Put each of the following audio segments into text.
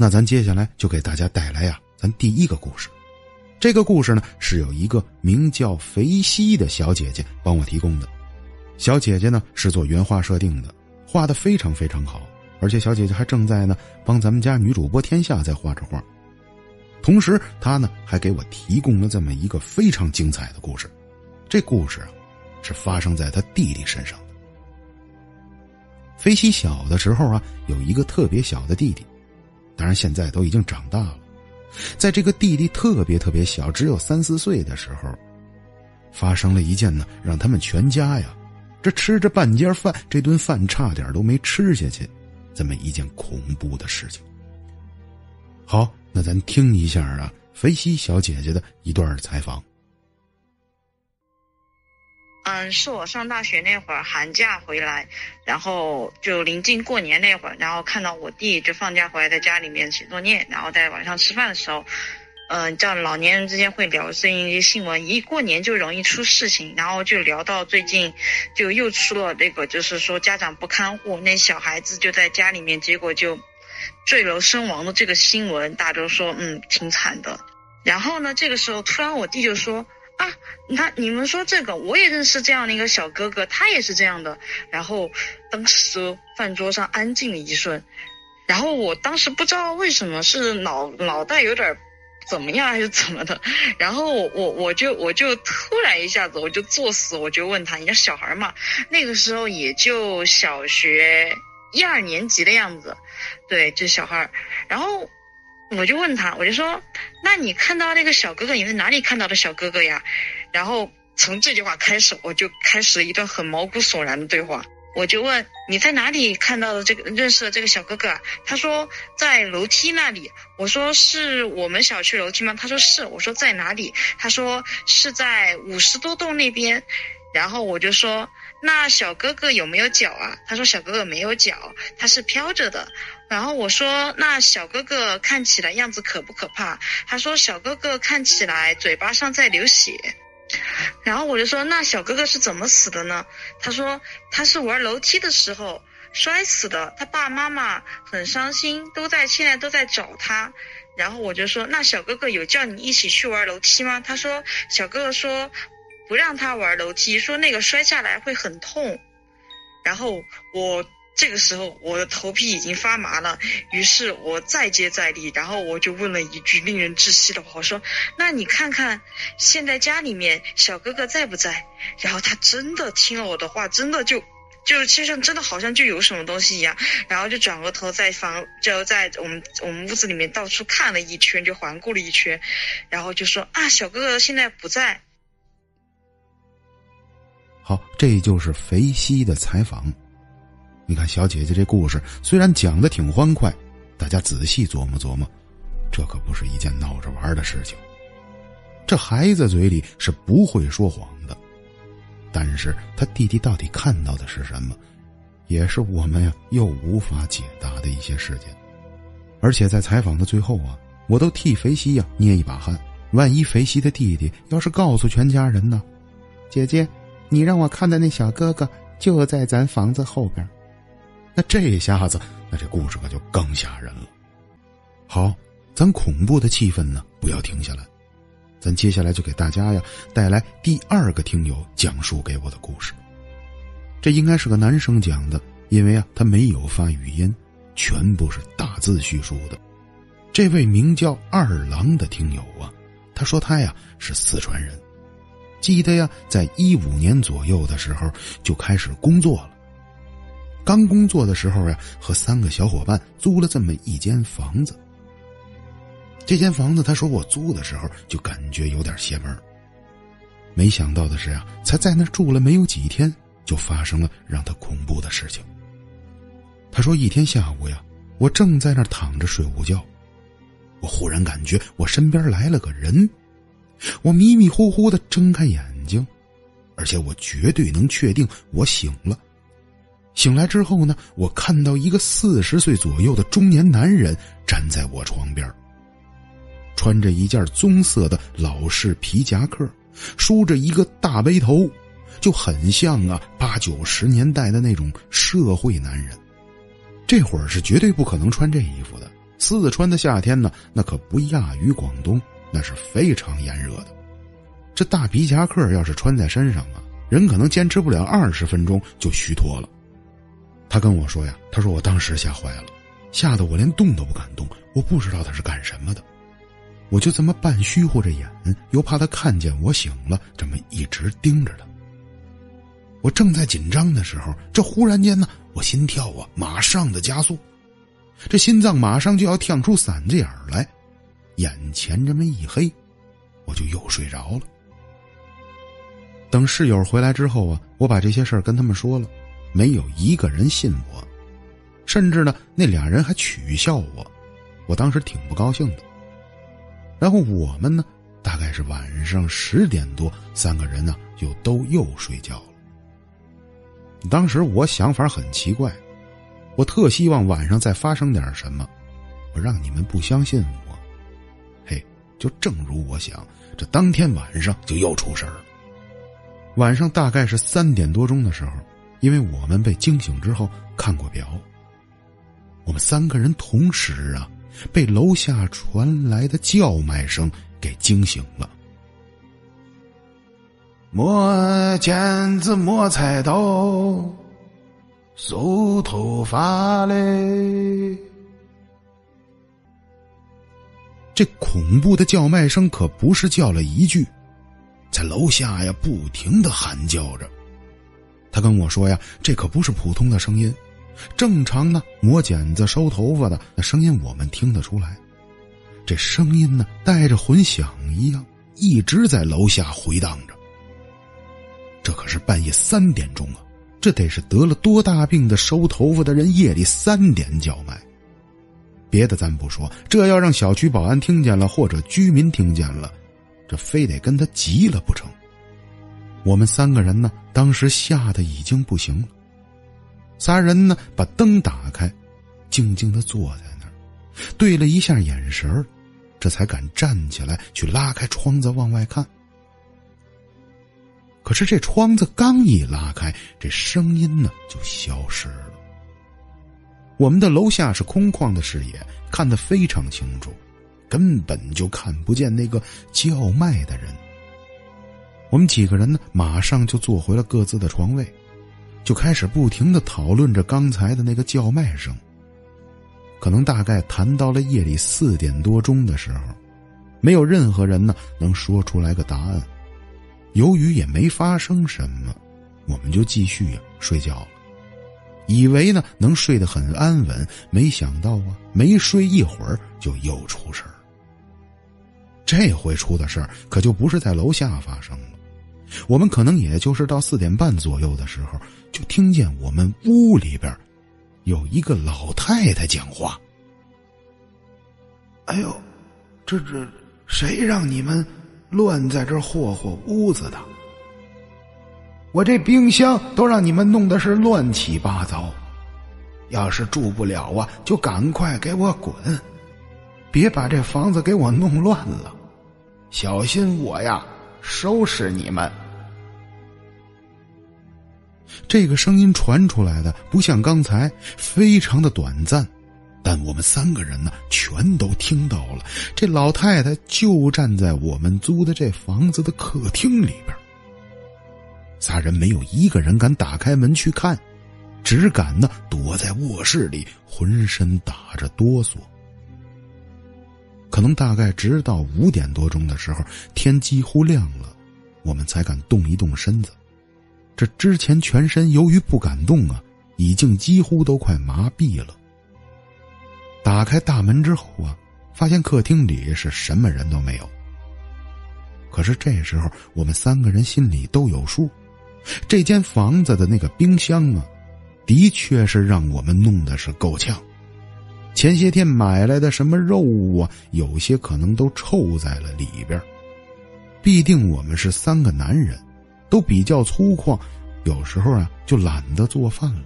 那咱接下来就给大家带来呀，咱第一个故事。这个故事呢，是有一个名叫肥西的小姐姐帮我提供的。小姐姐呢是做原画设定的，画的非常非常好，而且小姐姐还正在呢帮咱们家女主播天下在画着画。同时，她呢还给我提供了这么一个非常精彩的故事。这故事啊，是发生在他弟弟身上的。肥西小的时候啊，有一个特别小的弟弟，当然现在都已经长大了。在这个弟弟特别特别小，只有三四岁的时候，发生了一件呢，让他们全家呀，这吃着半截饭，这顿饭差点都没吃下去，这么一件恐怖的事情。好，那咱听一下啊，肥西小姐姐的一段采访。嗯，是我上大学那会儿寒假回来，然后就临近过年那会儿，然后看到我弟就放假回来在家里面写作业，然后在晚上吃饭的时候，嗯，叫老年人之间会聊最近一些新闻，一过年就容易出事情，然后就聊到最近就又出了那个，就是说家长不看护，那小孩子就在家里面，结果就坠楼身亡的这个新闻，大家都说嗯挺惨的。然后呢，这个时候突然我弟就说。啊，你看，你们说这个，我也认识这样的一个小哥哥，他也是这样的。然后当时饭桌上安静了一瞬，然后我当时不知道为什么是脑脑袋有点怎么样还是怎么的，然后我我我就我就突然一下子我就作死，我就问他，你家小孩嘛，那个时候也就小学一二年级的样子，对，这小孩，然后。我就问他，我就说，那你看到那个小哥哥，你在哪里看到的小哥哥呀？然后从这句话开始，我就开始一段很毛骨悚然的对话。我就问你在哪里看到的这个认识的这个小哥哥？他说在楼梯那里。我说是我们小区楼梯吗？他说是。我说在哪里？他说是在五十多栋那边。然后我就说。那小哥哥有没有脚啊？他说小哥哥没有脚，他是飘着的。然后我说那小哥哥看起来样子可不可怕？他说小哥哥看起来嘴巴上在流血。然后我就说那小哥哥是怎么死的呢？他说他是玩楼梯的时候摔死的，他爸妈妈很伤心，都在现在都在找他。然后我就说那小哥哥有叫你一起去玩楼梯吗？他说小哥哥说。不让他玩楼梯，说那个摔下来会很痛。然后我这个时候我的头皮已经发麻了，于是我再接再厉，然后我就问了一句令人窒息的话，我说：“那你看看现在家里面小哥哥在不在？”然后他真的听了我的话，真的就就身上真的好像就有什么东西一样，然后就转过头在房就在我们我们屋子里面到处看了一圈，就环顾了一圈，然后就说：“啊，小哥哥现在不在。”好，这就是肥西的采访。你看，小姐姐这故事虽然讲的挺欢快，大家仔细琢磨琢磨，这可不是一件闹着玩的事情。这孩子嘴里是不会说谎的，但是他弟弟到底看到的是什么，也是我们呀又无法解答的一些事件。而且在采访的最后啊，我都替肥西呀捏一把汗。万一肥西的弟弟要是告诉全家人呢？姐姐。你让我看的那小哥哥就在咱房子后边，那这下子，那这故事可就更吓人了。好，咱恐怖的气氛呢，不要停下来，咱接下来就给大家呀带来第二个听友讲述给我的故事。这应该是个男生讲的，因为啊他没有发语音，全部是大字叙述的。这位名叫二郎的听友啊，他说他呀是四川人。记得呀，在一五年左右的时候就开始工作了。刚工作的时候呀，和三个小伙伴租了这么一间房子。这间房子，他说我租的时候就感觉有点邪门。没想到的是啊，才在那住了没有几天，就发生了让他恐怖的事情。他说一天下午呀，我正在那躺着睡午觉，我忽然感觉我身边来了个人。我迷迷糊糊的睁开眼睛，而且我绝对能确定我醒了。醒来之后呢，我看到一个四十岁左右的中年男人站在我床边，穿着一件棕色的老式皮夹克，梳着一个大背头，就很像啊八九十年代的那种社会男人。这会儿是绝对不可能穿这衣服的，四川的夏天呢，那可不亚于广东，那是非常炎热的。这大皮夹克要是穿在身上啊，人可能坚持不了二十分钟就虚脱了。他跟我说呀，他说我当时吓坏了，吓得我连动都不敢动，我不知道他是干什么的，我就这么半虚乎着眼，又怕他看见我醒了，这么一直盯着他。我正在紧张的时候，这忽然间呢，我心跳啊，马上的加速。这心脏马上就要跳出嗓子眼儿来，眼前这么一黑，我就又睡着了。等室友回来之后啊，我把这些事儿跟他们说了，没有一个人信我，甚至呢，那俩人还取笑我，我当时挺不高兴的。然后我们呢，大概是晚上十点多，三个人呢就都又睡觉了。当时我想法很奇怪。我特希望晚上再发生点什么，我让你们不相信我。嘿，就正如我想，这当天晚上就又出事儿了。晚上大概是三点多钟的时候，因为我们被惊醒之后看过表，我们三个人同时啊被楼下传来的叫卖声给惊醒了。磨剪子，磨菜刀。梳头发嘞！这恐怖的叫卖声可不是叫了一句，在楼下呀不停的喊叫着。他跟我说呀，这可不是普通的声音，正常呢磨剪子、收头发的那声音我们听得出来，这声音呢带着混响一样，一直在楼下回荡着。这可是半夜三点钟啊！这得是得了多大病的收头发的人夜里三点叫卖，别的咱不说，这要让小区保安听见了，或者居民听见了，这非得跟他急了不成。我们三个人呢，当时吓得已经不行了，仨人呢把灯打开，静静的坐在那儿，对了一下眼神这才敢站起来去拉开窗子往外看。可是这窗子刚一拉开，这声音呢就消失了。我们的楼下是空旷的视野，看得非常清楚，根本就看不见那个叫卖的人。我们几个人呢，马上就坐回了各自的床位，就开始不停的讨论着刚才的那个叫卖声。可能大概谈到了夜里四点多钟的时候，没有任何人呢能说出来个答案。由于也没发生什么，我们就继续睡觉了，以为呢能睡得很安稳，没想到啊没睡一会儿就又出事儿。这回出的事儿可就不是在楼下发生了，我们可能也就是到四点半左右的时候，就听见我们屋里边有一个老太太讲话。哎呦，这这谁让你们？乱在这霍霍屋子的，我这冰箱都让你们弄的是乱七八糟。要是住不了啊，就赶快给我滚，别把这房子给我弄乱了，小心我呀收拾你们。这个声音传出来的不像刚才，非常的短暂。但我们三个人呢，全都听到了。这老太太就站在我们租的这房子的客厅里边。仨人没有一个人敢打开门去看，只敢呢躲在卧室里，浑身打着哆嗦。可能大概直到五点多钟的时候，天几乎亮了，我们才敢动一动身子。这之前全身由于不敢动啊，已经几乎都快麻痹了。打开大门之后啊，发现客厅里是什么人都没有。可是这时候我们三个人心里都有数，这间房子的那个冰箱啊，的确是让我们弄的是够呛。前些天买来的什么肉啊，有些可能都臭在了里边。必定我们是三个男人，都比较粗犷，有时候啊就懒得做饭了，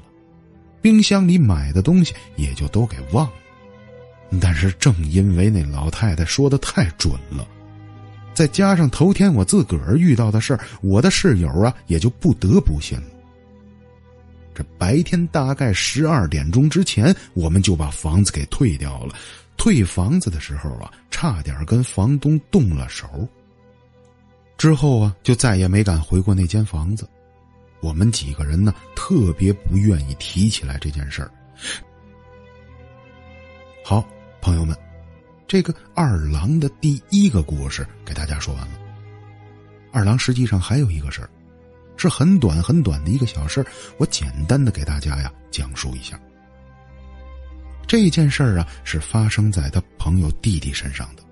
冰箱里买的东西也就都给忘了。但是正因为那老太太说的太准了，再加上头天我自个儿遇到的事儿，我的室友啊也就不得不信了。这白天大概十二点钟之前，我们就把房子给退掉了，退房子的时候啊，差点跟房东动了手。之后啊，就再也没敢回过那间房子。我们几个人呢，特别不愿意提起来这件事儿。好，朋友们，这个二郎的第一个故事给大家说完了。二郎实际上还有一个事儿，是很短很短的一个小事儿，我简单的给大家呀讲述一下。这件事儿啊，是发生在他朋友弟弟身上的。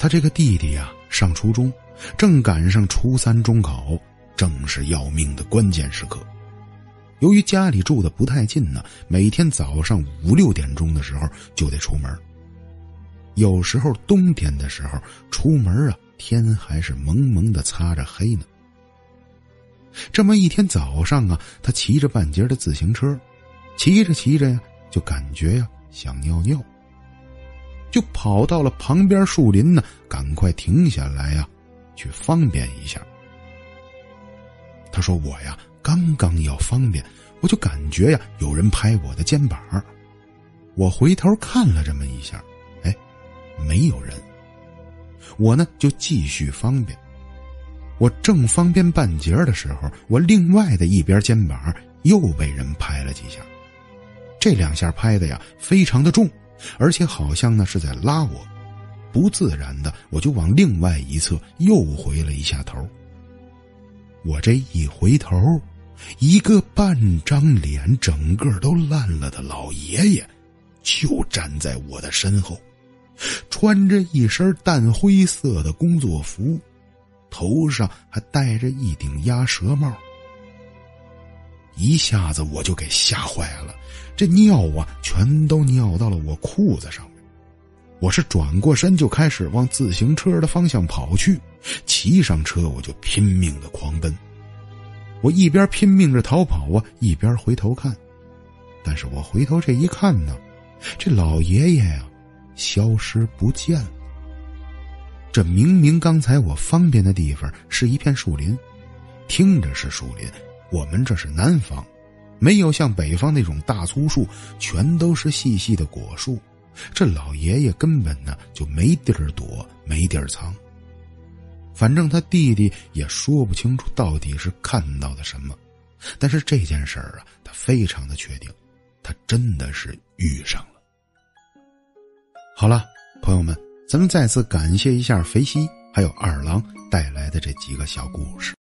他这个弟弟呀，上初中，正赶上初三中考。正是要命的关键时刻。由于家里住的不太近呢，每天早上五六点钟的时候就得出门。有时候冬天的时候出门啊，天还是蒙蒙的擦着黑呢。这么一天早上啊，他骑着半截的自行车，骑着骑着呀，就感觉呀想尿尿，就跑到了旁边树林呢，赶快停下来呀，去方便一下。他说：“我呀，刚刚要方便，我就感觉呀，有人拍我的肩膀。我回头看了这么一下，没有人。我呢，就继续方便。我正方便半截的时候，我另外的一边肩膀又被人拍了几下。这两下拍的呀，非常的重，而且好像呢是在拉我。不自然的，我就往另外一侧又回了一下头。”我这一回头，一个半张脸整个都烂了的老爷爷，就站在我的身后，穿着一身淡灰色的工作服，头上还戴着一顶鸭舌帽。一下子我就给吓坏了，这尿啊，全都尿到了我裤子上面。我是转过身就开始往自行车的方向跑去。骑上车，我就拼命的狂奔。我一边拼命着逃跑啊，一边回头看。但是我回头这一看呢，这老爷爷呀，消失不见了。这明明刚才我方便的地方是一片树林，听着是树林，我们这是南方，没有像北方那种大粗树，全都是细细的果树。这老爷爷根本呢就没地儿躲，没地儿藏。反正他弟弟也说不清楚到底是看到的什么，但是这件事儿啊，他非常的确定，他真的是遇上了。好了，朋友们，咱们再次感谢一下肥西还有二郎带来的这几个小故事。